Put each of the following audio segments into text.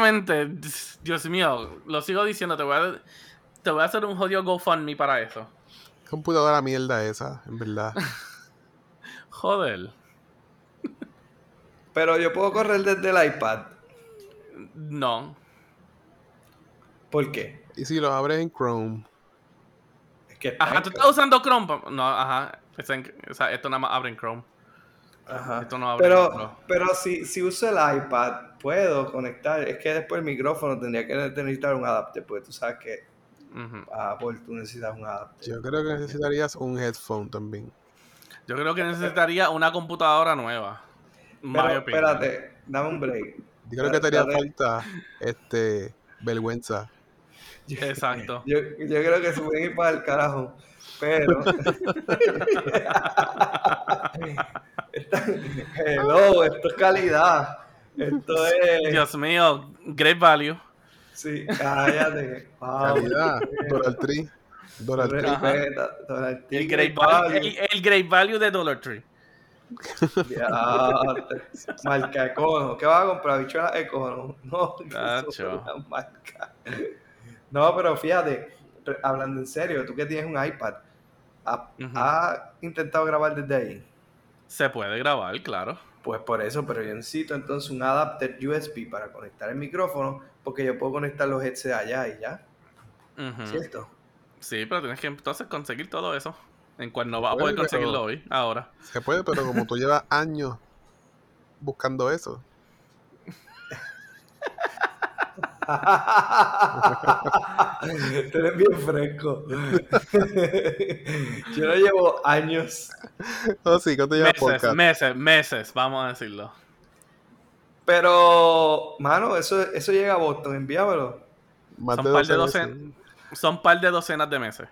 necesariamente. Dios mío, lo sigo diciendo, te voy a, te voy a hacer un jodido GoFundMe para eso. Computadora mierda esa, en verdad. Joder. Pero yo puedo correr desde el iPad. No. ¿Por qué? Y si lo abres en Chrome. Es que Ajá, en tú estás usando Chrome. No, ajá. Es en- o sea, esto nada más abre en Chrome. Ajá. Esto no abre en Pero, Chrome. pero si, si uso el iPad, puedo conectar. Es que después el micrófono tendría que necesitar un adapter, porque tú sabes que para Apple tú necesitas un adapter. Yo creo que necesitarías un headphone también. Yo creo que necesitaría una computadora nueva. Pero espérate, dame un break. Yo creo que te haría falta este vergüenza. Exacto. Yo, yo creo que se pueden ir para el carajo. Pero. Hello, esto es calidad. Esto es. Dios mío, great value. Sí, cállate. Wow. Calidad. Dollar Tree. Dollar Tree. Respeta, Donald Tree, El great, Great value, Value. el, el great value de Dollar Tree. Marca Econo. ¿Qué vas a comprar? Bichuela Econo. No, eso es una marca. No, pero fíjate, hablando en serio, tú que tienes un iPad, ¿ha- Ujú. ¿has intentado grabar desde ahí? Se puede grabar, claro. Pues por eso, pero yo necesito entonces un adapter USB para conectar el micrófono, porque yo puedo conectar los headsets allá y ya. ¿cierto? Sí, pero tienes que entonces conseguir todo eso. En cual no vas a poder conseguirlo pero- hoy, ahora. Se puede, pero como tú llevas años buscando eso. Tú eres bien fresco. yo no llevo años, Oh, sí, ¿cuánto llevas Meses, podcast? meses, meses, vamos a decirlo. pero, mano, eso, eso llega a Boston, envíamelo. Más Son de par de 12 doce- meses. Son par de docenas de meses.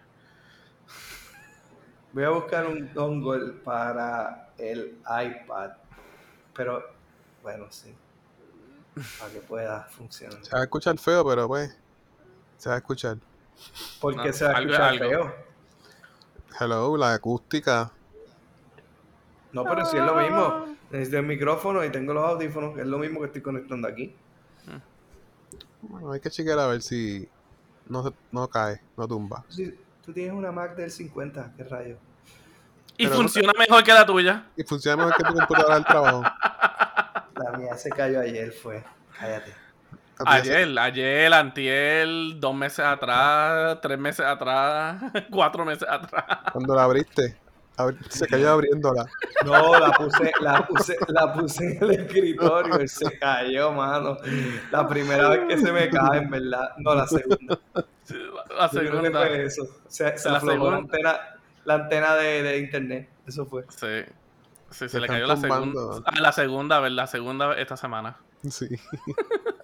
Voy a buscar un dongle para el iPad, pero, bueno, sí, para que pueda funcionar. Se va a escuchar feo, pero pues. Se va a escuchar. ¿Por qué Ah, se va a escuchar algo. feo? Hello, la acústica. No, pero si es lo mismo. Necesito el micrófono y tengo los audífonos, que es lo mismo que estoy conectando aquí. Bueno, hay que chequear a ver si no, se- no cae, no tumba. Sí, tú tienes una Mac del 50, qué rayo. Y Pero- funciona mejor que la tuya. Y funciona mejor que tu computadora del trabajo. La mía se cayó ayer, fue. Cállate. Ayer, ayer, antier, dos meses atrás, tres meses atrás, cuatro meses atrás. Cuando la abriste, abri- se cayó abriéndola. No, la puse, la puse, la puse en el escritorio y se cayó, mano. La primera vez que se me cae, en verdad. No, la segunda. La segunda. fue eso. Se, se La aflojó segunda. la antena, la antena de, de internet. Eso fue. Sí. Sí, se le cayó la segunda. Ah, la segunda, ¿verdad? La segunda esta semana. Sí.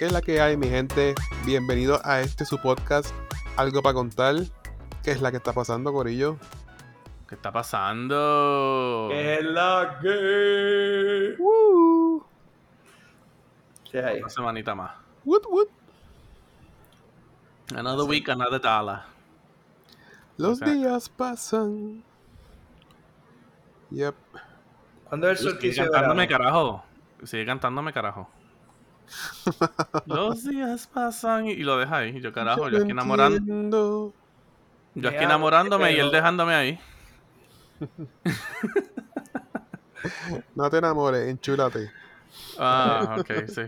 ¿Qué es la que hay, mi gente? Bienvenido a este su podcast, Algo para contar. ¿Qué es la que está pasando, Corillo? ¿Qué está pasando? ¿Qué es la que? ¿Qué hay? Una semanita más. Woot, woot. Another week, another dollar. Los O sea- días pasan. Yep. ¿Cuándo es el Sigue solsticio de cantándome, verano? carajo. Sigue cantándome, carajo. Los días pasan y, lo deja ahí. Yo, carajo, yo lo aquí enamorando. Yo aquí enamorándome y él dejándome ahí. No te enamores, enchúlate. Ah, ok, sí.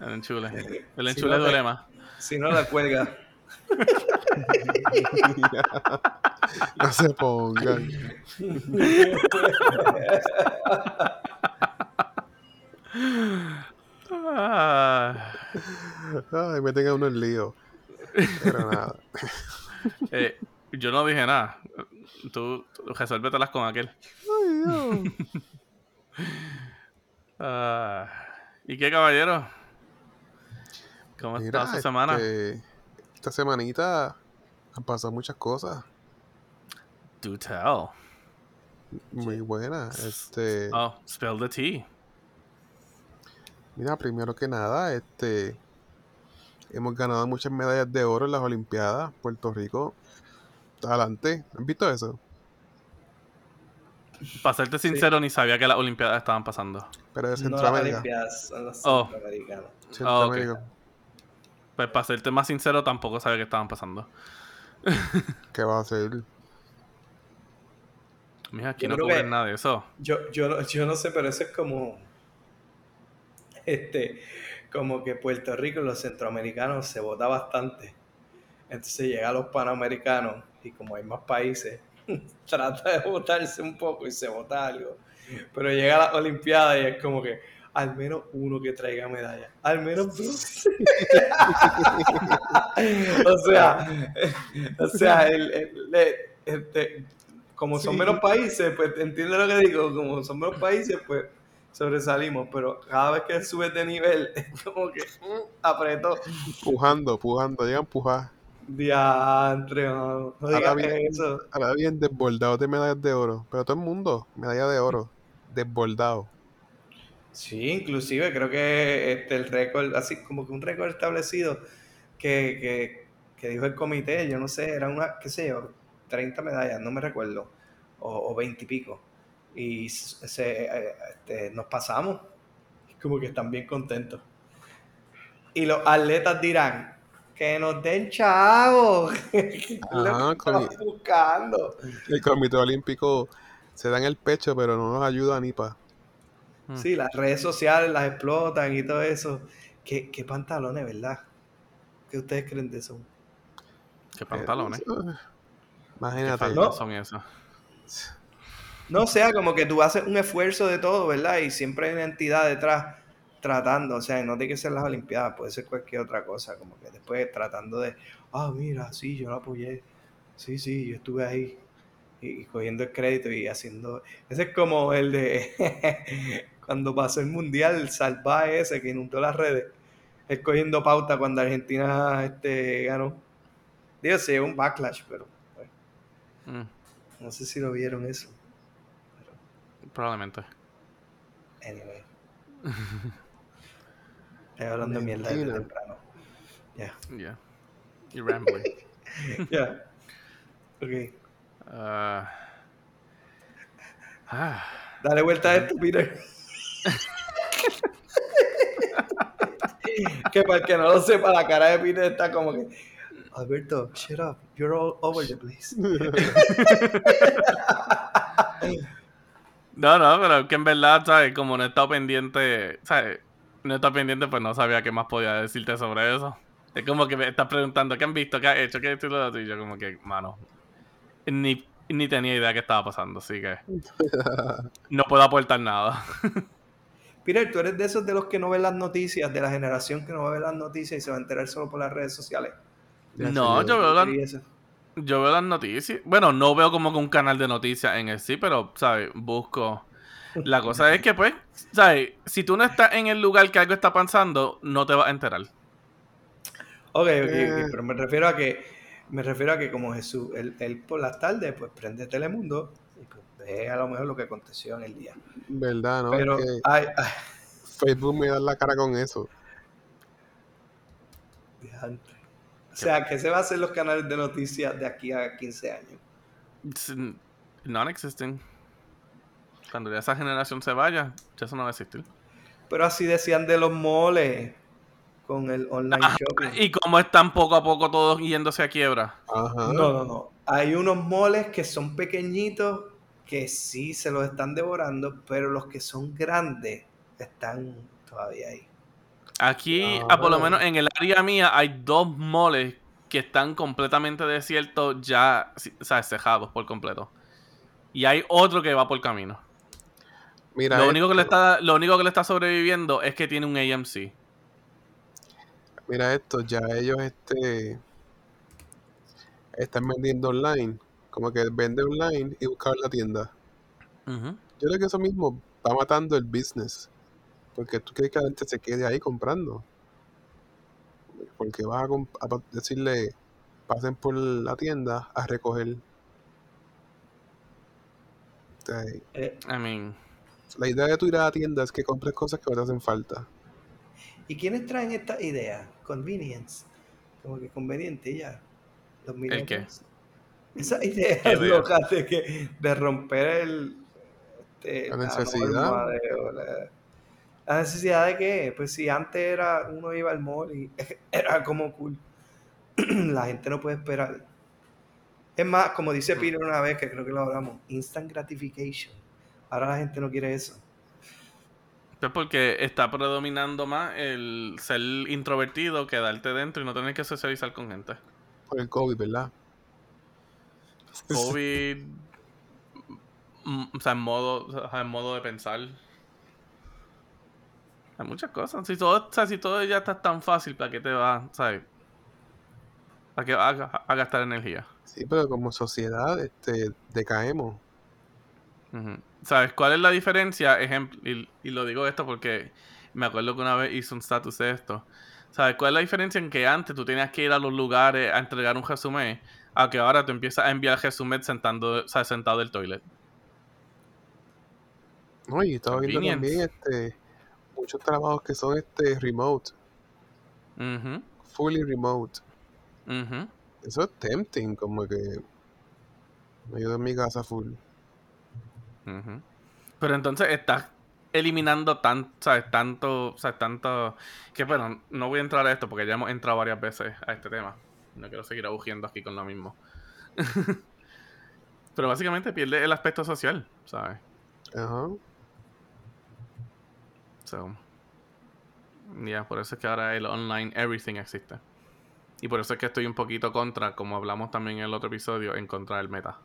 El enchule. El Si enchule no te- duele más. Si no la cuelga. no se pongan. Ah, Ay, me tenga uno en lío. Pero nada. eh, yo no dije nada. Tú, tú resuélvetelas con aquel. Ay, Dios. Ah, ¿Y qué, caballero? ¿Cómo Mira, está su semana? este, esta semanita han pasado muchas cosas Do tell. muy buenas. Este, Oh, spill the tea. Mira, primero que nada, este, hemos ganado muchas medallas de oro en las Olimpiadas. Puerto Rico, adelante. ¿Han visto eso? Para serte sincero, ni sabía que las Olimpiadas estaban pasando. Pero de No las Centroamérica. Olimpiadas, son los Oh. centroamericanos. Centroamérica. Pues para serte más sincero, tampoco sabía que estaban pasando. ¿Qué va a hacer? Mira, aquí Yo no cubren que- nada de eso. Yo, yo, no- yo no sé, pero eso es como. Este, como que Puerto Rico y los centroamericanos se vota bastante. Entonces llega a los panamericanos y como hay más países, trata de votarse un poco y se vota algo. Pero llega a las Olimpiadas y es como que al menos uno que traiga medalla. Al menos dos. o sea, o sea, el, el- el- este, como son menos países, pues entiende lo que digo, como son menos países, pues sobresalimos, pero cada vez que subes de nivel, es como que apretó. Pujando, pujando, llegan pujar. Diantre, no, no Ahora bien, eso. ahora bien desbordados de medallas de oro. Pero todo el mundo, medalla de oro. Desbordado. Sí, inclusive creo que este, el récord, así como que un récord establecido que, que, que dijo el comité, yo no sé, era una, qué sé yo, 30 medallas, no me recuerdo, o, o 20 y pico. Y se, este, nos pasamos, como que están bien contentos. Y los atletas dirán, que nos den chavos, Ajá, estamos con- buscando. El Comité Olímpico se dan el pecho, pero no nos ayuda ni pa. Mm. Sí, las redes sociales las explotan y todo eso. ¿Qué, qué pantalones, verdad? ¿Qué ustedes creen de eso? Qué pantalones. Eh, Qué Imagínate. faldas No. son esos. No o sea, como que tú haces un esfuerzo de todo, ¿verdad? Y siempre hay una entidad detrás tratando, o sea, no tiene que ser las Olimpiadas, puede ser cualquier otra cosa, como que después tratando de, ah, mira, sí, yo lo apoyé, sí, sí, yo estuve ahí, y, y cogiendo el crédito y haciendo, ese es como el de cuando pasó el Mundial, el salvaje ese que inundó las redes, él cogiendo pauta cuando Argentina este, ganó. Digo, se un backlash, pero bueno, Mm, no sé si lo vieron eso. Probablemente. Anyway. Estoy hablando de mierda desde temprano. Ya. Yeah. Y rambling. Ya. Ok. Ah. Ah. Dale vuelta a esto, Peter. que para el que no lo sepa, la cara de Peter está como que. Alberto, shut up. You're all over the place. No, no, pero que en verdad, ¿sabes? Como no he estado pendiente, ¿sabes? No he estado pendiente, pues no sabía qué más podía decirte sobre eso. Es como que me estás preguntando, ¿qué han visto? ¿Qué has hecho? ¿Qué esto y lo otro? Y yo como que, mano, ni, ni tenía idea qué estaba pasando, así que no puedo aportar nada. Peter, tú eres de esos de los que no ven las noticias, de la generación que no va a ver las noticias y se va a enterar solo por las redes sociales. No, yo veo, la- Y eso. Yo veo las noticias. Bueno, no veo como que un canal de noticias en el sí, pero, ¿sabes? Busco. La cosa es que, pues, ¿sabes? Si tú no estás en el lugar que algo está pasando, no te vas a enterar. Ok, ok, Eh. pero me refiero a que me refiero a que como Jesús, él, él por las tardes pues prende Telemundo y pues ve a lo mejor lo que aconteció en el día. ¿Verdad, no? pero Que ay, ay, Facebook me da la cara con eso. O sea, ¿qué se va a hacer los canales de noticias de aquí a 15 años? Non-existent. Cuando ya esa generación se vaya, ya eso no va a existir. Pero así decían de los moles con el online shopping. Y como están poco a poco todos yéndose a quiebra. Ajá. No, no, no. Hay unos moles que son pequeñitos que sí se los están devorando, pero los que son grandes están todavía ahí. Aquí, Ah, por lo menos en el área mía, hay dos moles que están completamente desiertos, ya, ¿sabes? Cejados por completo. Y hay otro que va por camino. Mira, Lo único, que le está, lo único que le está sobreviviendo es que tiene un AMC. mira esto, ya ellos este están vendiendo online. Como que vende online y buscar la tienda. Yo creo que eso mismo va matando el business. Porque tú quieres que la gente se quede ahí comprando. Porque vas a, comp- a decirle, pasen por la tienda a recoger. Eh, I mean, la idea de tu ir a la tienda es que compres cosas que no te hacen falta. ¿Y quiénes traen esta idea? Convenience. Como que conveniente y ya. Los millennials. Esa idea ¿Qué loca de, que, de romper el, este, La necesidad. o la, la necesidad de qué? Pues si antes era uno iba al mall y era como cool. la gente no puede esperar. Es más, como dice Peter una vez, que creo que lo hablamos, instant gratification. Ahora la gente no quiere eso. es porque está predominando más el ser introvertido, quedarte dentro y no tener que socializar con gente. Por el COVID, ¿verdad? COVID, mm, o sea, en modo, o sea, en modo de pensar. Hay muchas cosas. Si todo, o sea, si todo ya está tan fácil, ¿para qué te va, sabes? ¿Para qué vas a, a gastar energía? Sí, pero como sociedad este, decaemos. ¿Sabes cuál es la diferencia? Ejemplo, y, y lo digo esto porque me acuerdo que una vez hice un status de esto. ¿Sabes cuál es la diferencia en que antes tú tenías que ir a los lugares a entregar un resumen a que ahora tú empiezas a enviar resumen sentando, o sea, sentado del toilet? No, y estaba viendo también este, muchos trabajos que son este remote, Ujú, fully remote. ujú. Eso es tempting, como que me ayuda en mi casa full. Ujú. Pero entonces estás eliminando tan, ¿sabes? tanto, ¿sabes? tanto, que bueno, no voy a entrar a esto porque ya hemos entrado varias veces a este tema. No quiero seguir agujiendo aquí con lo mismo. Pero básicamente pierde el aspecto social, ¿sabes? Ajá. So, ya, por eso es que ahora el online everything existe. Y por eso es que estoy un poquito contra, como hablamos también en el otro episodio, en contra del meta.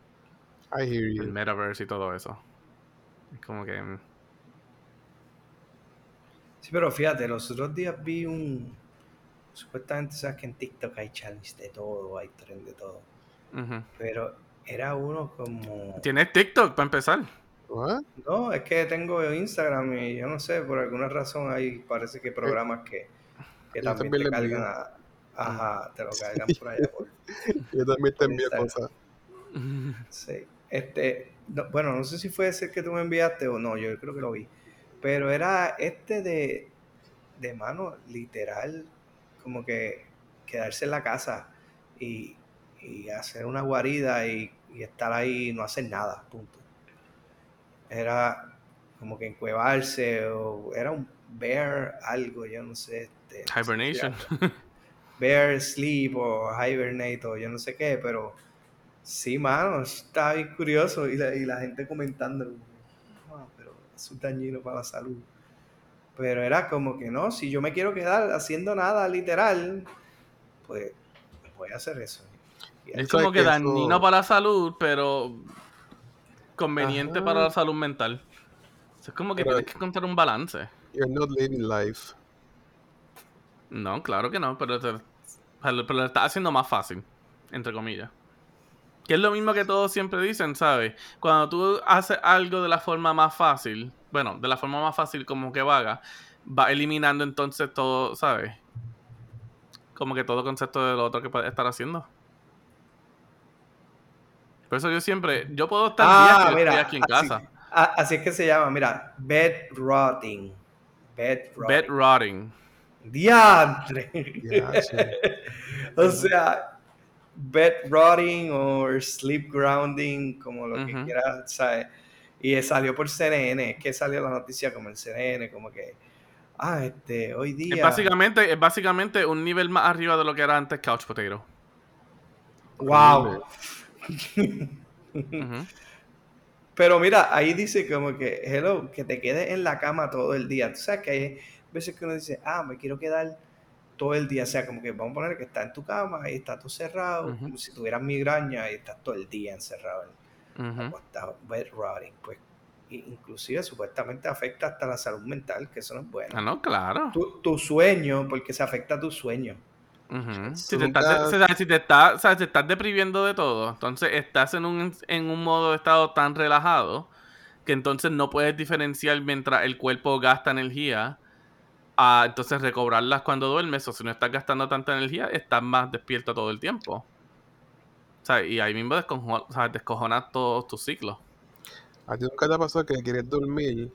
I hear El you. metaverse y todo eso. Es como que... mm, Sí, pero fíjate, los otros días vi un. Supuestamente sabes que en TikTok hay challenge de todo, hay tren de todo. Pero era uno como. ¿Tienes TikTok para empezar? No, es que tengo Instagram y yo no sé, por alguna razón hay parece que programas que, que también también te cargan a- Ajá, te lo cargan por allá. Por, Yo también te envío cosas. sí. Este, no- bueno, no sé si fue ese que tú me enviaste o no, yo creo que lo vi. Pero era este de, de mano, literal, como que quedarse en la casa y, y hacer una guarida y, y estar ahí y no hacer nada, punto. Era como que encuevarse o era un bear algo, yo no sé. Este, Hibernation. bear sleep o hibernate o yo no sé qué, pero sí, mano, está bien curioso y la, y la gente comentando, "Ah, pero es un dañino para la salud. Pero era como que no, si yo me quiero quedar haciendo nada literal, pues voy a hacer eso. Y Es como que que dañino eso- para la salud, pero conveniente Ajá. para la salud mental. Es como que Pero- tienes que encontrar un balance. You're not living life. No, claro que no, pero, te- pero, pero lo estás haciendo más fácil, entre comillas. Que es lo mismo que todos siempre dicen, ¿sabes? Cuando tú haces algo de la forma más fácil, bueno, de la forma más fácil como que vaga, va eliminando entonces todo, ¿sabes? Como que todo concepto de lo otro que puedes estar haciendo. Por eso yo siempre, yo puedo estar días que yo estoy aquí en así, casa. a- así es que se llama, mira, bed rotting. Bed rotting. Bed rotting. Diantre. Sí. o sea, bed rotting o sleep grounding, como lo que quieras, ¿sabes? Y salió por CNN, es que salió la noticia como en CNN, como que, ah, este, hoy día... Es básicamente, es básicamente un nivel más arriba de lo que era antes Couch Potato. ¡Wow! Pero mira, ahí dice como que, hello, que te quedes en la cama todo el día. Tú sabes que hay veces que uno dice, ah, me quiero quedar todo el día. O sea, como que vamos a poner que está en tu cama y está todo cerrado, como si tuvieras migraña y estás todo el día encerrado, Ujú. acostado, bed rotting. Pues, inclusive supuestamente afecta hasta la salud mental, que eso no es bueno. Ah, no, claro. Tu, tu sueño, porque se afecta a tu sueño. Si, te estás, nunca- de- o sea, si te estás, o sea, te estás depriviendo de todo, entonces estás en un, en un modo de estado tan relajado que entonces no puedes diferenciar mientras el cuerpo gasta energía a entonces recobrarlas cuando duermes o si no estás gastando tanta energía, estás más despierto todo el tiempo. O sea, y ahí mismo descojo- o sea, descojonas todos tus ciclos. ¿A ti nunca te ha pasado que quieres dormir,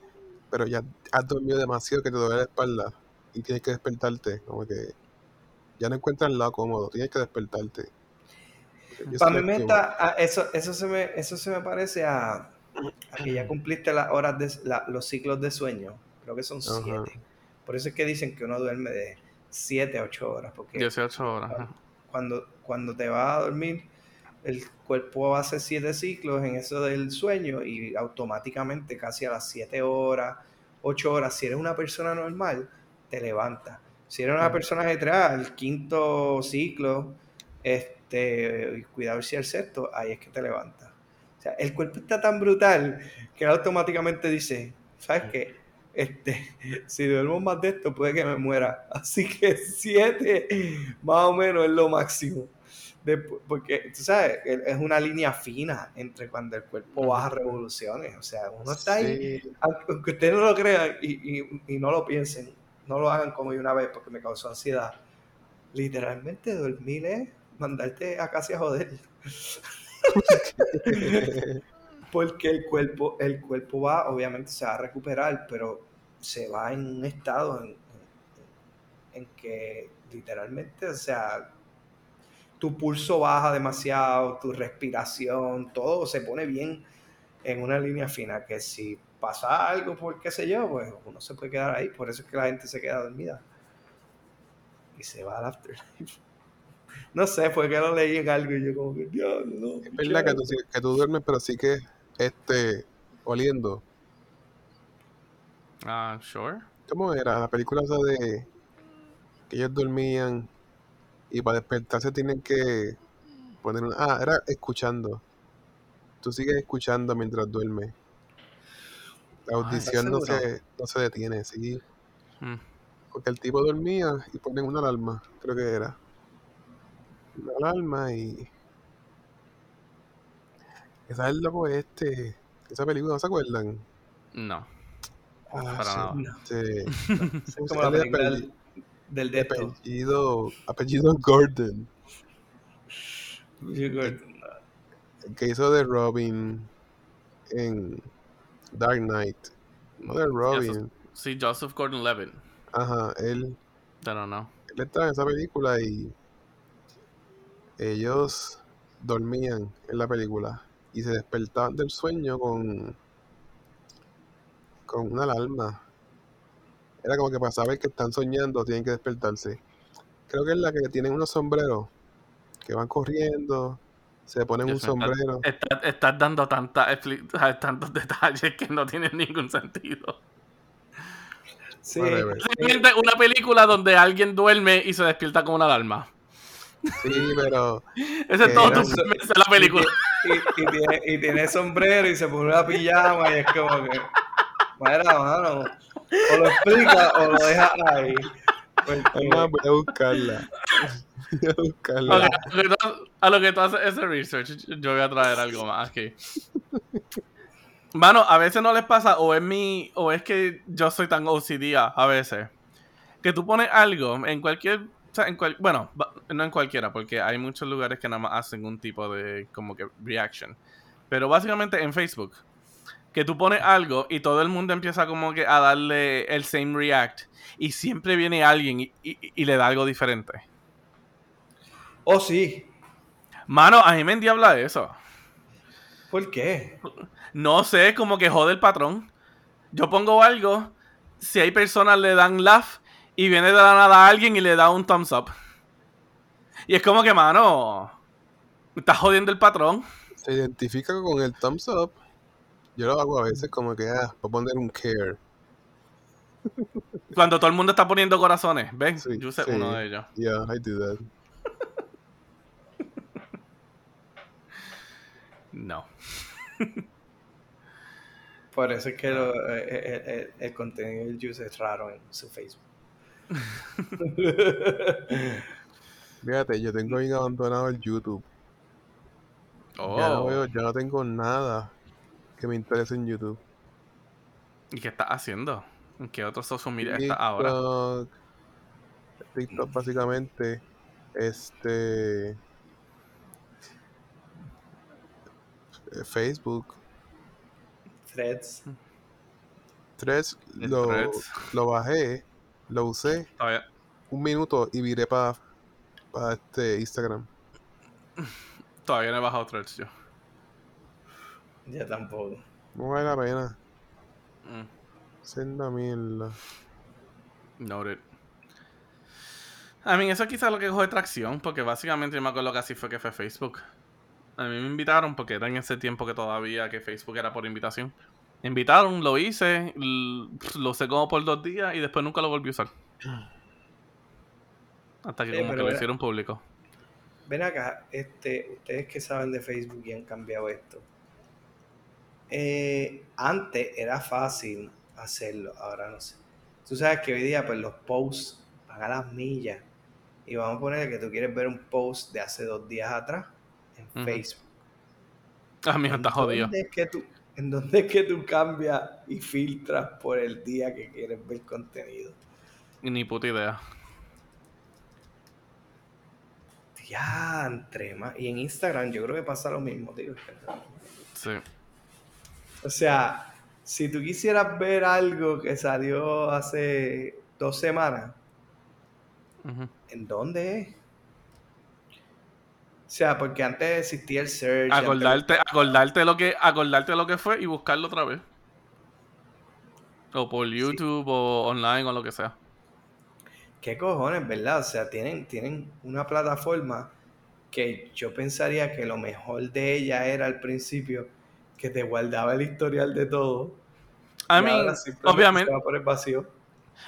pero ya has dormido demasiado que te duele la espalda y tienes que despertarte? Como que ya no encuentras el lado cómodo, tienes que despertarte. Para mí me está, a- eso, eso, se me, eso se me parece a, a que ya cumpliste las horas de la- los ciclos de sueño. Creo que son Ajá. siete. Por eso es que dicen que uno duerme de 7 a 8 horas. Porque 18 horas. cuando, cuando te vas a dormir, el cuerpo hace siete ciclos en eso del sueño y automáticamente casi a las 7 horas, 8 horas, si eres una persona normal, te levantas. Si eres una persona ajetreada, el quinto ciclo, este, y cuidado si el sexto, ahí es que te levantas. O sea, el cuerpo está tan brutal que automáticamente dice, ¿sabes qué? Este, si duermo más de esto, puede que me muera. Así que siete, más o menos, es lo máximo. Despu- porque, tú sabes, es una línea fina entre cuando el cuerpo baja revoluciones. O sea, uno está ahí, Sí, aunque aunque ustedes no lo crean y, y- y no lo piensen, no lo hagan como yo una vez porque me causó ansiedad. Literalmente dormir es mandarte a casi a joder. Porque el cuerpo, el cuerpo va, obviamente se va a recuperar, pero se va en un estado en, en- en que literalmente, o sea, tu pulso baja demasiado, tu respiración, todo se pone bien en una línea fina, que si pasa algo por qué sé yo, pues uno se puede quedar ahí, por eso es que la gente se queda dormida. Y se va al afterlife. No sé, fue que lo leí en algo y yo como que, diablo, no. es verdad que tú, que tú duermes, pero sí que este, oliendo. Ah, sure. ¿Cómo era? La película esa de que ellos dormían y para despertarse tienen que poner una... Ah, era escuchando. Tú sigues escuchando mientras duermes. La audición no ¿estás se, no se detiene, sí. Mm. Porque el tipo dormía y ponen una alarma, creo que era. Una alarma y... Esa es el loco este. Esa película, ¿no se acuerdan? No. Ah, Para sí, nada. No, este, es ¿cómo se como la película del, del de apellido, apellido Gordon. El que hizo de Robin en Dark Knight. No de Robin. Sí, Joseph Gordon-Levitt. Ajá, él, Pero no. él estaba en esa película y ellos dormían en la película y se despertaban del sueño con con una alarma. Era como que para saber que están soñando tienen que despertarse. Creo que es la que tienen unos sombreros que van corriendo, se ponen un sombrero. Estás, dando tanta tantos detalles que no tienen ningún sentido. Sí, una película donde alguien duerme y se despierta con una alarma. Sí, pero Ese es todo tu premise de la película. Y, y tiene, y tiene sombrero y se pone una pijama y es como que. Mira, mano. O lo explica o lo deja ahí. Porque- es más, voy a buscarla. A lo que tú, haces ese research, yo voy a traer algo más aquí. Mano, a veces no les pasa, o es mi, o es que yo soy tan OCD a, veces, que tú pones algo en cualquier, bueno, no en cualquiera, porque hay muchos lugares que nada más hacen un tipo de, como que, reaction. Pero básicamente en Facebook, que tú pones algo y todo el mundo empieza como que a darle el same react, y siempre viene alguien y le da algo diferente. Oh, sí. Mano, a mí me endiabla eso. ¿Por qué? No sé, como que jode el patrón. Yo pongo algo, si hay personas le dan laugh y viene de la nada alguien y le da un thumbs up. Y es como que, mano, estás jodiendo el patrón. Se identifica con el thumbs up. Yo lo hago a veces como que, ah, voy a poner un care. Cuando todo el mundo está poniendo corazones. ¿Ven? Sí, Yo sé sí. uno de ellos. Yeah, I do that. No. Por eso es que lo- eh, eh, eh, el, contenido del Juice es raro en su Facebook. Fíjate, yo tengo bien abandonado el YouTube. Oh. Ya no veo, ya no tengo nada que me interese en YouTube. ¿Y qué estás haciendo? ¿En qué otro social media está ahora? TikTok, TikTok básicamente, este, Facebook, Threads. Threads, lo, Threads. lo bajé, lo usé un minuto y viré para este Instagram. todavía no he bajado Threads yo. Ya tampoco. No vale la pena. Mm, Senda mierda. noted. I mean, eso quizás lo que coge tracción, porque básicamente yo me acuerdo que así fue que fue Facebook. A mí me invitaron porque era en ese tiempo que todavía que Facebook era por invitación. Me invitaron, lo hice, lo usé como por dos días y después nunca lo volví a usar. Hasta que Eh, como que lo hicieron público. Ven acá, este, ustedes que saben de Facebook y han cambiado esto. Eh, antes era fácil hacerlo, ahora no sé. Tú sabes que hoy día pues los posts van a las millas. Y vamos a poner que tú quieres ver un post de hace dos días atrás en. Facebook. Ah, mira, ¿En está jodido. dónde es que tú, ¿En dónde es que tú cambias y filtras por el día que quieres ver contenido? Ni puta idea. Diantre, ma- Y en Instagram yo creo que pasa lo mismo, tío. Sí. O sea, si tú quisieras ver algo que salió hace dos semanas. ¿en dónde es? O sea, porque antes existía el search. antes- Acordarte, acordarte lo que, acordarte lo que fue y buscarlo otra vez. O por YouTube o online o lo que sea. ¿Qué cojones, verdad? O sea, tienen, tienen una plataforma que yo pensaría que lo mejor de ella era al principio que te guardaba el historial de todo. Ahora simplemente obviamente, por el vacío.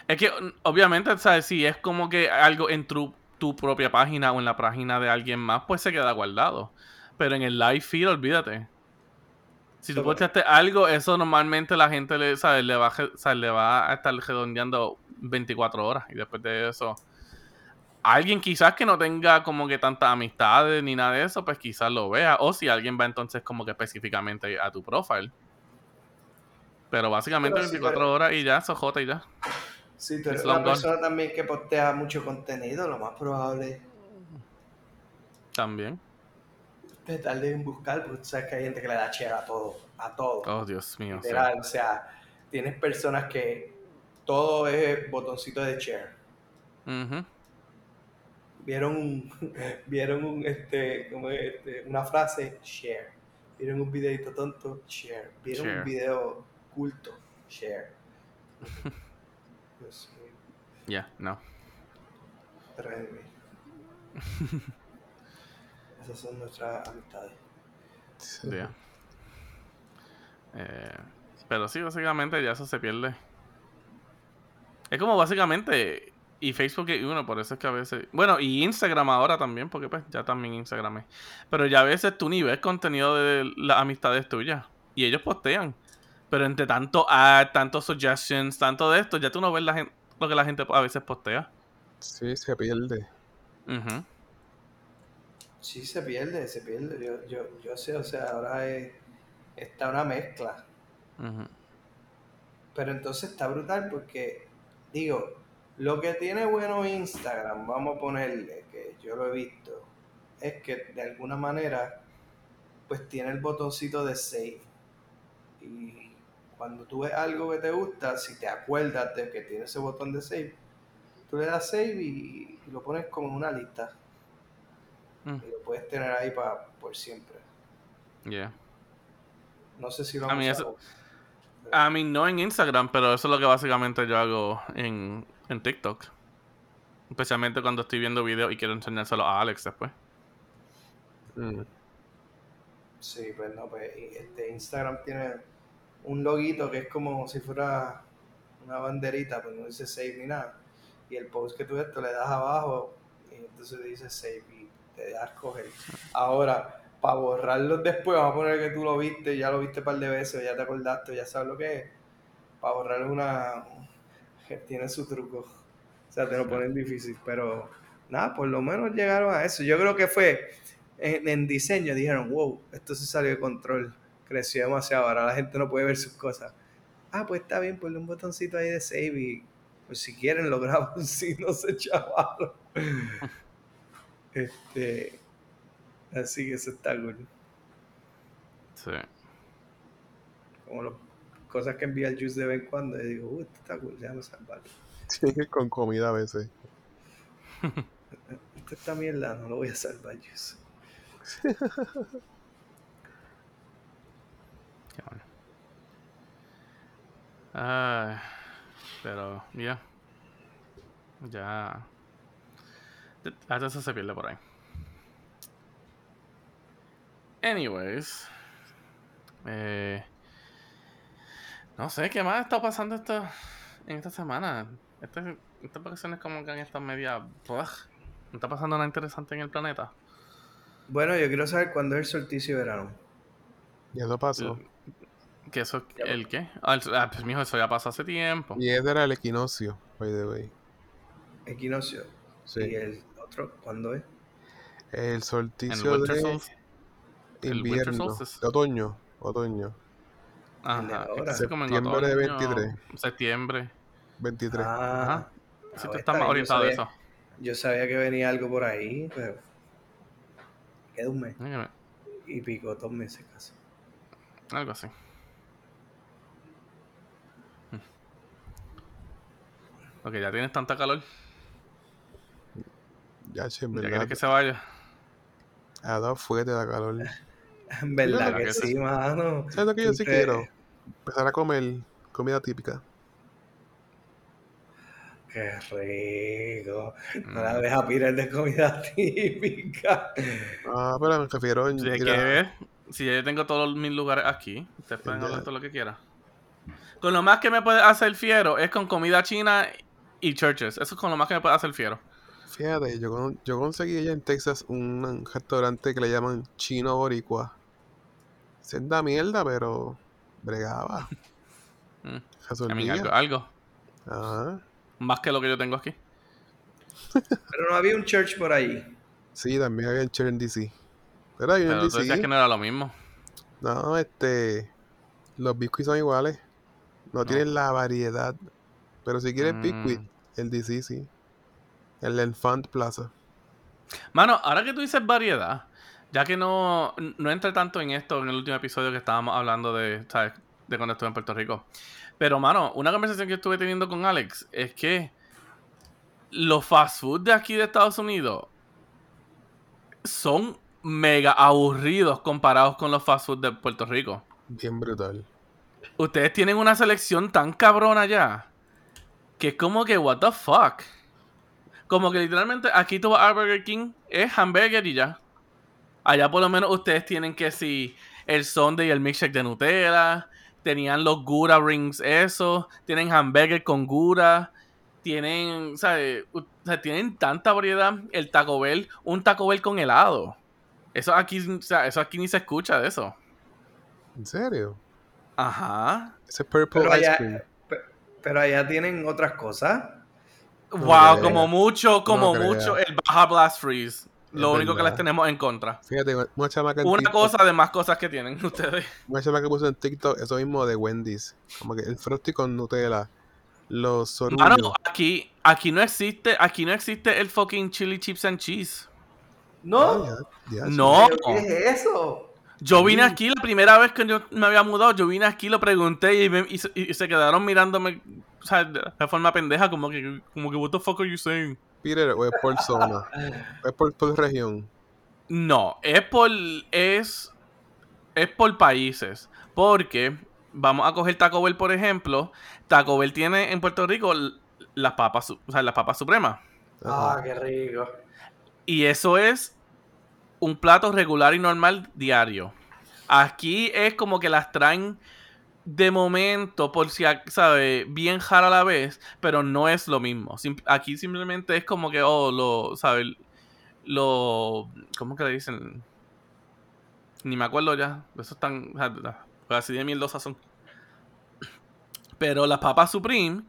es que obviamente, ¿sabes? Si es como que algo en tu, tu propia página o en la página de alguien más, pues se queda guardado. Pero en el live feed, olvídate. Si tú posteaste algo, eso normalmente la gente le, ¿sabes? Le, va, le va a estar redondeando 24 horas. Y después de eso, alguien quizás que no tenga como que tantas amistades ni nada de eso, pues quizás lo vea. O si alguien va entonces como que específicamente a tu profile. Pero básicamente Pero sí, 24 pero- horas y ya, sojota y ya. Si tú eres una gone. persona también que postea mucho contenido, lo más probable También. te tardes en buscar, porque tú sabes que hay gente que le da share a todo, a todo. Oh, Dios mío. sí. O sea, tienes personas que todo es botoncito de share. Vieron un, vieron un, este, como es, este, una frase, share. Vieron un videito tonto, share. Vieron Share. un video culto, share. Dios mío, Ya, no. tráeme. Esas son nuestras amistades. Ya. Eh, pero sí, básicamente ya eso se pierde. Es como básicamente. Y Facebook y uno, por eso es que a veces. Bueno, y Instagram ahora también, porque pues ya también Instagram es. Pero ya a veces tú ni ves contenido de las amistades tuyas. Y ellos postean. Pero entre tanto ad, tantos suggestions, tanto de esto, ya tú no ves la gen- lo que la gente a veces postea. Sí, se pierde. Sí, se pierde, se pierde. Yo, yo, yo sé, o sea, ahora es, está una mezcla. Pero entonces está brutal porque, digo, lo que tiene bueno Instagram, vamos a ponerle, que yo lo he visto, es que de alguna manera, pues tiene el botoncito de save. Y cuando tú ves algo que te gusta, si te acuerdas de que tiene ese botón de save, tú le das save y, y lo pones como en una lista. Mm. Y lo puedes tener ahí para por siempre. Yeah. No sé si lo A han mí usado. A mí no en Instagram, pero eso es lo que básicamente yo hago en, en TikTok. Especialmente cuando estoy viendo videos y quiero enseñárselo a Alex después. Mm. Sí, pues no, pues este Instagram tiene un loguito que es como si fuera una banderita, pero no dice save ni nada. Y el post que tú esto le das abajo y entonces dice save y te das coger. Ahora, para borrarlos después, vamos a poner que tú lo viste, ya lo viste un par de veces, ya te acordaste, ya sabes lo que es. Para borrar una... tiene su truco. O sea, te lo ponen difícil, pero nada, por lo menos llegaron a eso. Yo creo que fue en, en diseño, dijeron, wow, esto se salió de control, creció demasiado, ahora la gente no puede ver sus cosas. ah, pues está bien, ponle un botoncito ahí de save y pues si quieren lo graban, si no se chavaron. este, así que eso está cool. Sí. Como las cosas que envía el Juice de vez en cuando, y digo, uy, esto está cool, déjame salvarlo. Sí, con comida a veces. Esto está mierda, no lo voy a salvar, Juice. Qué bueno. Ay, pero, ya. Ya. Hasta eso se pierde por ahí. Anyways. Eh, no sé qué más está pasando esto, en esta semana. Este- estas vacaciones como que han estado media... ugh. ¿No está pasando nada interesante en el planeta? Bueno, yo quiero saber cuándo es el solsticio de verano. Y eso pasó. ¿Qué eso? ¿El qué? Ah, el- ah, pues mijo, eso ya pasó hace tiempo. Y ese era el equinoccio, by the way. Equinoccio. Sí. Y el otro, ¿cuándo es? El el solsticio Winter de el Winter invierno. De otoño. Otoño. Ajá. ahora. Septiembre de otoño, 23. Septiembre. 23. Ah, Ajá. ah, Si tú estás está más orientado a eso. Yo sabía que venía algo por ahí, pero queda un mes Dígame, y pico dos meses casi. Algo así. Ok, ya tienes tanta calor. Ya, che, en Ya verdad. quieres que se vaya. Ha dado fuerte la calor. En verdad que que sí, mano. ¿Sabes lo que yo sí quiero? Empezar a comer comida típica. Qué rico. No Mm. la deja pirar de comida típica. Ah, pero me refiero en Si que ver, si ya yo tengo todos mis lugares aquí, ustedes pueden Ya. hablar todo lo que quieran. Con lo más que me puede hacer fiero es con comida china y churches. Eso es con lo más que me puede hacer fiero. Fíjate, yo, con- yo conseguí allá en Texas un restaurante que le llaman Chino Boricua. Se da mierda, pero bregaba. Mm. Algo, algo. Ajá. Más que lo que yo tengo aquí. Pero no había un church por ahí. Sí, también había en Cher en DC. Pero hay uno Pero en tú decías DC. que no era lo mismo. No, este. Los biscuits son iguales. No, tienen la variedad. Pero si quieres Mm. biscuit, el DC sí. El Enfant Plaza. Mano, ahora que tú dices variedad, ya que no, no entré tanto en esto en el último episodio que estábamos hablando de, ¿sabes? de cuando estuve en Puerto Rico. Pero, mano, una conversación que estuve teniendo con Alex es que los fast food de aquí de Estados Unidos son mega aburridos comparados con los fast food de Puerto Rico. Bien brutal. Ustedes tienen una selección tan cabrona ya que es como que, what the fuck. Como que literalmente aquí tú vas a Burger King, es hamburger y ya. Allá por lo menos ustedes tienen que si el Sunday y el milkshake de Nutella, tenían los Gura Rings eso, tienen hamburger con Gura, tienen, O sea, tienen tanta variedad, el Taco Bell, un Taco Bell con helado. Eso aquí, o sea, eso aquí ni se escucha de eso. ¿En serio? Ajá. Ese Purple Pero Ice allá, Cream. Pe- pero allá tienen otras cosas. No Wow, creo. como mucho, como mucho el Baja Blast Freeze. Lo Es único que les tenemos en contra. Fíjate, una chamaca en Una TikTok- cosa de más cosas que tienen ustedes. Una chamaca puso en TikTok eso mismo de Wendy's. Como que el Frosty con Nutella. Los sorullos. Mano, aquí, aquí no existe, aquí no existe el fucking chili chips and cheese. No. Ah, ya, ya, No. ¿Pero ¿Qué es eso? Yo vine aquí la primera vez que yo me había mudado, yo vine aquí, lo pregunté y, me- y se- y se quedaron mirándome, o sea, de de forma pendeja, como que, como que, what the fuck are you saying? Peter, o es por zona. o es por, por región. No, es por, es, es por países, porque vamos a coger Taco Bell, por ejemplo, Taco Bell tiene en Puerto Rico las papas, su- o sea, las papas supremas. Ah, qué rico. Y eso es un plato regular y normal diario. Aquí es como que las traen de momento, por si, sabe, bien jara a la vez, pero no es lo mismo. Aquí simplemente es como que, oh, lo, ¿sabes? Lo, ¿cómo que le dicen? Ni me acuerdo ya. Eso o sea, pues así de mierdosas son. Pero las papas Supreme,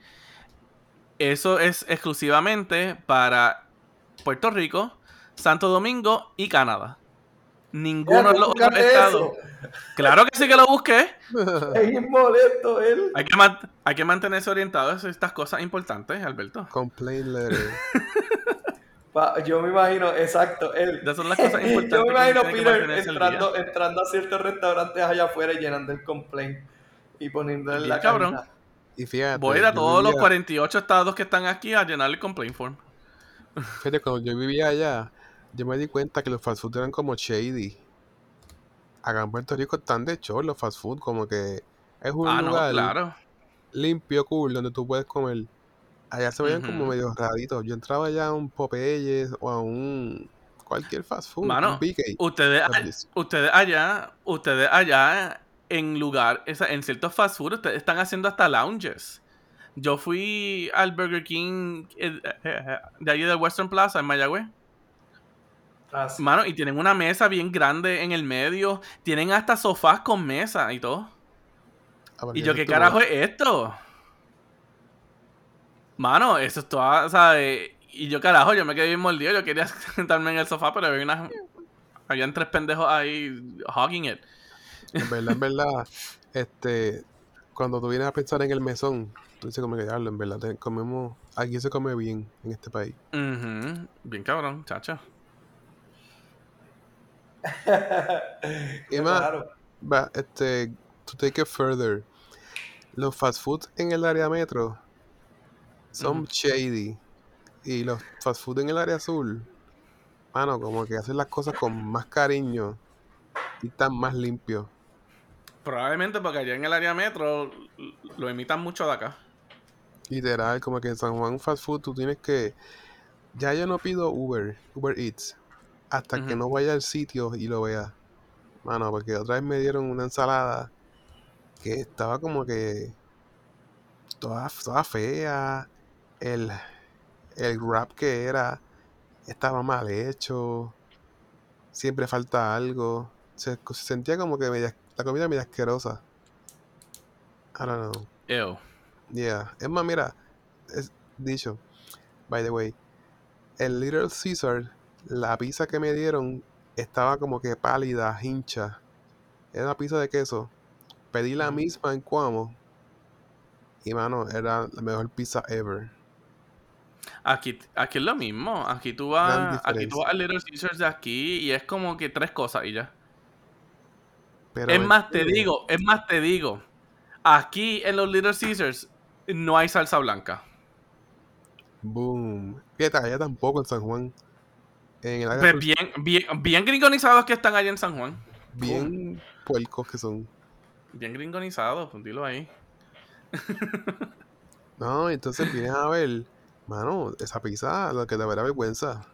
eso es exclusivamente para Puerto Rico, Santo Domingo y Canadá. ninguno de los otros estados. Claro que sí que lo busqué. Es inmolesto él. Hay que, man- hay que mantenerse orientados a estas cosas importantes, Alberto. Complaint letter. Pa- Yo me imagino, exacto, él. Esas son las cosas importantes. Yo me imagino Peter entrando, entrando a ciertos restaurantes allá afuera y llenando el complaint y poniéndole Bien, la cabrón. Y fíjate. Voy a ir a todos los vivía- 48 estados que están aquí a llenar el complaint form. Fíjate, cuando yo vivía allá, yo me di cuenta que los fast food eran como shady. Acá en Puerto Rico están de hecho los fast food, como que es un Ah, no, lugar claro. limpio, cool, donde tú puedes comer. Allá se veían como medio raritos. Yo entraba allá a un Popeyes o a un cualquier fast food, Mano. Ustedes, a- ustedes allá, ustedes allá en lugar, en ciertos fast food, ustedes están haciendo hasta lounges. Yo fui al Burger King eh, eh, eh, de allí del Western Plaza en Mayagüez. Ah, sí. Mano, y tienen una mesa bien grande en el medio. Tienen hasta sofás con mesa y todo. Ah, Y yo, ¿qué carajo es esto? Mano, eso es todo, ¿sabes? Y yo, carajo, yo me quedé bien mordido. Yo quería sentarme en el sofá, pero había unas... Habían tres pendejos ahí hogging it. En verdad, en verdad, este, cuando tú vienes a pensar en el mesón, tú dices como que diablo, en verdad, te- comemos, aquí se come bien en este país. Ujú, Bien cabrón, chacho. Y más, va, este, to take it further, los fast food en el área metro son shady y los fast food en el área azul, mano, como que hacen las cosas con más cariño y están más limpios. Probablemente porque allá en el área metro lo imitan mucho de acá. Literal, como que en San Juan Fast Food tú tienes que. Ya yo no pido Uber, Uber Eats, hasta que no vaya al sitio y lo vea. Mano, porque otra vez me dieron una ensalada que estaba como que. toda, toda fea. El, el wrap que era estaba mal hecho. Siempre falta algo. Se, se sentía como que media- la comida media asquerosa. I don't know. Ew. Yeah. Es más, mira, es dicho, by the way, el Little Caesar, la pizza que me dieron estaba como que pálida, hincha. Era una pizza de queso. Pedí la misma en Cuamo. Y mano, era la mejor pizza ever. Aquí, aquí es lo mismo. Aquí tú vas, aquí tú vas al Little Caesars de aquí y es como que tres cosas y ya. Pero es ¿me más, te digo, es más, te digo. Aquí en los Little Caesars no hay salsa blanca. Boom. Fíjate, allá tampoco en San Juan. En el área Pues bien, bien, bien gringonizados que están allá en San Juan. bien puercos que son. Bien gringonizados, pues dilo ahí. No, entonces vienes a ver, mano, esa pizza, lo que te verá vergüenza.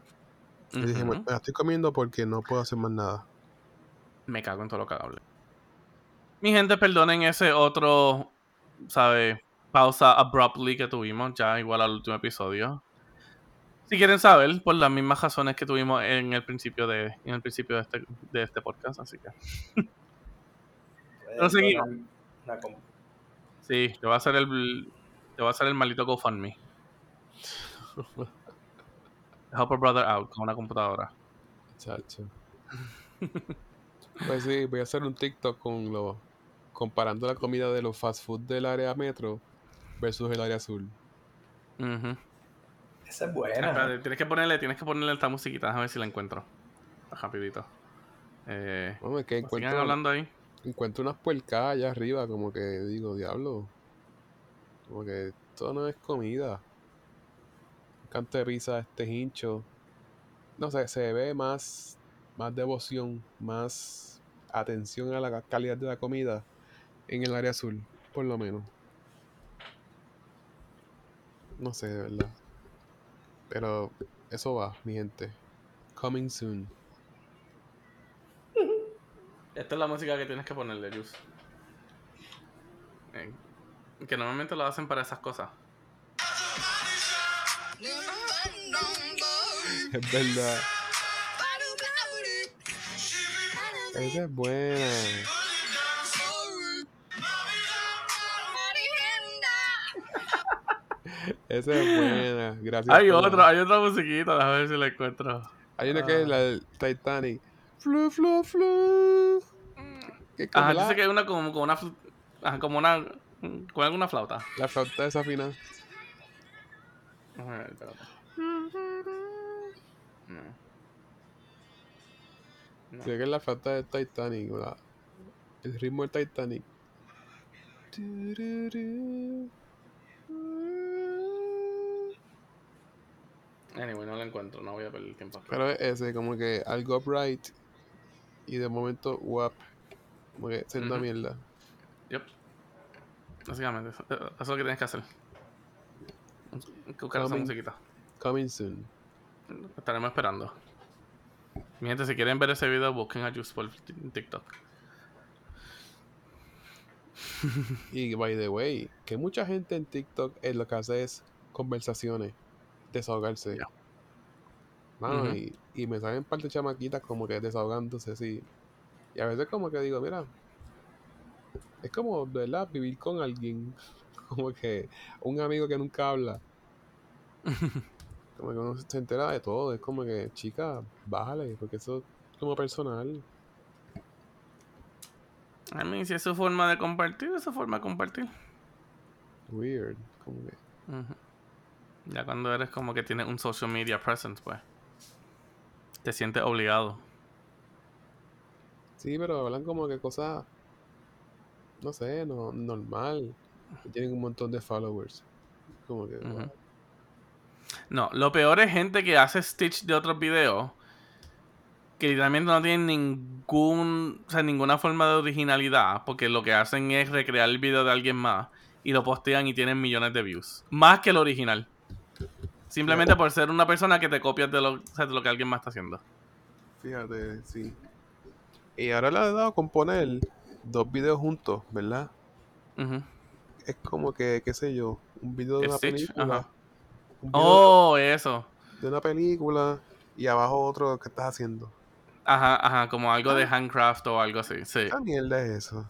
Y dije, me la estoy comiendo porque no puedo hacer más nada. Me cago en todo lo que hable. Mi gente, perdonen ese otro, ¿sabe? Pausa abruptly que tuvimos, ya igual al último episodio. Si quieren saber, por las mismas razones que tuvimos en el principio de, en el principio de este, de este podcast, así que. Pero seguimos. Una Sí, te va a hacer el. Te va a hacer el maldito GoFundMe. Help a brother out con una computadora. Chacho. Pues sí, voy a hacer un TikTok con lo comparando la comida de los fast food del área metro versus el área azul. Ujú. Esa es Ah, buena. espérate, tienes que ponerle, tienes que ponerle esta musiquita, déjame ver si la encuentro. Rapidito. Eh, Bueno, es que sigan encuentro, hablando ahí. encuentro unas puercas allá arriba, como que digo, diablo. Como que esto no es comida. Un canto de pizza, este hincho. No sé, se ve más, más devoción, más atención a la calidad de la comida en el área azul, por lo menos. No sé, de verdad. Pero eso va, mi gente. Coming soon. Esta es la música que tienes que ponerle, Jus. Eh, que normalmente lo hacen para esas cosas. Es verdad. Esa es buena. Esa es buena. Gracias. Hay la- otra, hay otra musiquita, déjame ver si la encuentro. Hay una que es Ah. la del Titanic. Flu, flu, flu. Que como Ajá, la, dice que hay una como, como una ajá, como una con alguna flauta. la flauta desafinada. Ajá. No. No. Sí, que es la flauta del Titanic. la- el ritmo del Titanic. Anyway, no la encuentro, no voy a perder el tiempo. Pero es ese, como que algo upright y de momento wap. Como que una Ujú. mierda. Yep. Básicamente, eso, eso es lo que tienes que hacer. Buscar esa musiquita. Coming soon. Estaremos esperando. Mi gente, si quieren ver ese video, busquen a Juice por TikTok. Y by the way, que mucha gente en TikTok eh, lo que hace es conversaciones, desahogarse. Mano, y, y me salen parte chamaquitas como que desahogándose así. Y a veces como que digo, mira, es como, de ¿verdad? Vivir con alguien. Como que un amigo que nunca habla. Como que uno se entera de todo. Es como que, chica, bájale, porque eso es como personal. A mí, si es su forma de compartir, es su forma de compartir. Weird. Como que, Ujú. Ya cuando eres como que tienes un social media presence, pues. Te sientes obligado. Sí, pero hablan como que cosas, no sé, no, normal. Tienen un montón de followers. Como que, wow. No, lo peor es gente que hace stitch de otros videos que literalmente no tienen ningún, o sea, ninguna forma de originalidad, porque lo que hacen es recrear el video de alguien más y lo postean y tienen millones de views, más que el original. Simplemente por ser una persona que te copias de lo, o sea, de lo que alguien más está haciendo. Fíjate, sí. Y ahora le ha dado con poner dos videos juntos, ¿verdad? Ujú. Es como que, qué sé yo, un video de una Stitch, película. ajá. Un video Oh, eso. de una película y abajo otro que estás haciendo. Ajá, ajá, como algo de handcraft o algo así, sí. ¿Qué mierda es eso?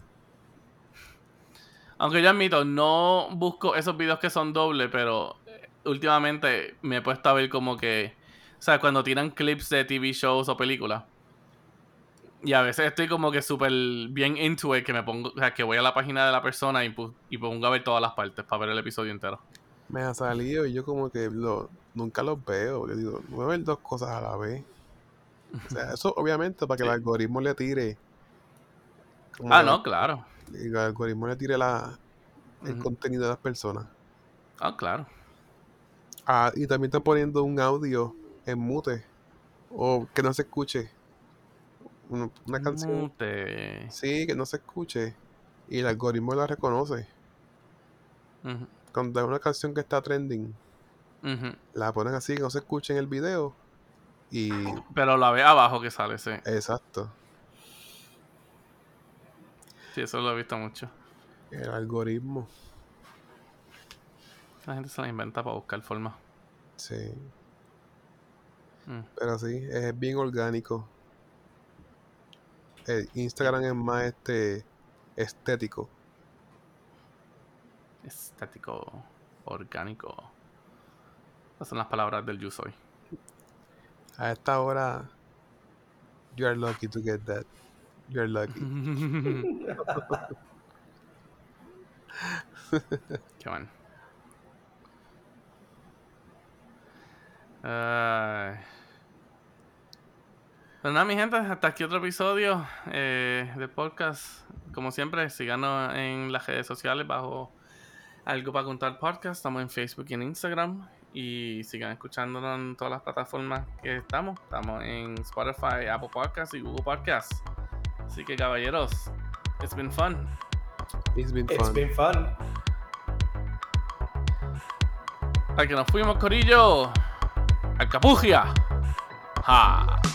Aunque yo admito, no busco esos videos que son doble, pero últimamente me he puesto a ver como que, o sea, cuando tiran clips de TV shows o películas. Y a veces estoy como que súper bien into it, que me pongo, o sea, que voy a la página de la persona y, pongo a ver todas las partes para ver el episodio entero. Me ha salido y yo como que lo, nunca los veo. Yo digo, voy a ver dos cosas a la vez. O sea, eso obviamente para que Sí. el algoritmo le tire. como Ah, no, claro. el algoritmo le tire la, el contenido de las personas. Ah, claro. Ah, y también están poniendo un audio en mute o que no se escuche. Una, una canción. Mute. Sí, que no se escuche. Y el algoritmo la reconoce. Ujú, Cuando hay una canción que está trending, ujú. la ponen así que no se escuche en el video. Y. Pero la ve abajo que sale, sí. Exacto. Sí, eso lo he visto mucho. El algoritmo. La gente se la inventa para buscar forma. Sí. Mm. Pero sí, es bien orgánico. El Instagram es más este estético. Estático, orgánico. Esas son las palabras del yo soy. A esta hora, you are lucky to get that. You are lucky. Qué bueno. Ay. Pues nada, mi gente, hasta aquí otro episodio eh, de podcast. Como siempre, síganos en las redes sociales bajo Algo para Contar Podcast. Estamos en Facebook y en Instagram. Y sigan escuchándonos en todas las plataformas que estamos. Estamos en Spotify, Apple Podcasts y Google Podcasts. Así que, caballeros, it's been fun. It's been It's fun. been fun. Al que nos fuimos, Corillo. Al Capugia. Ja.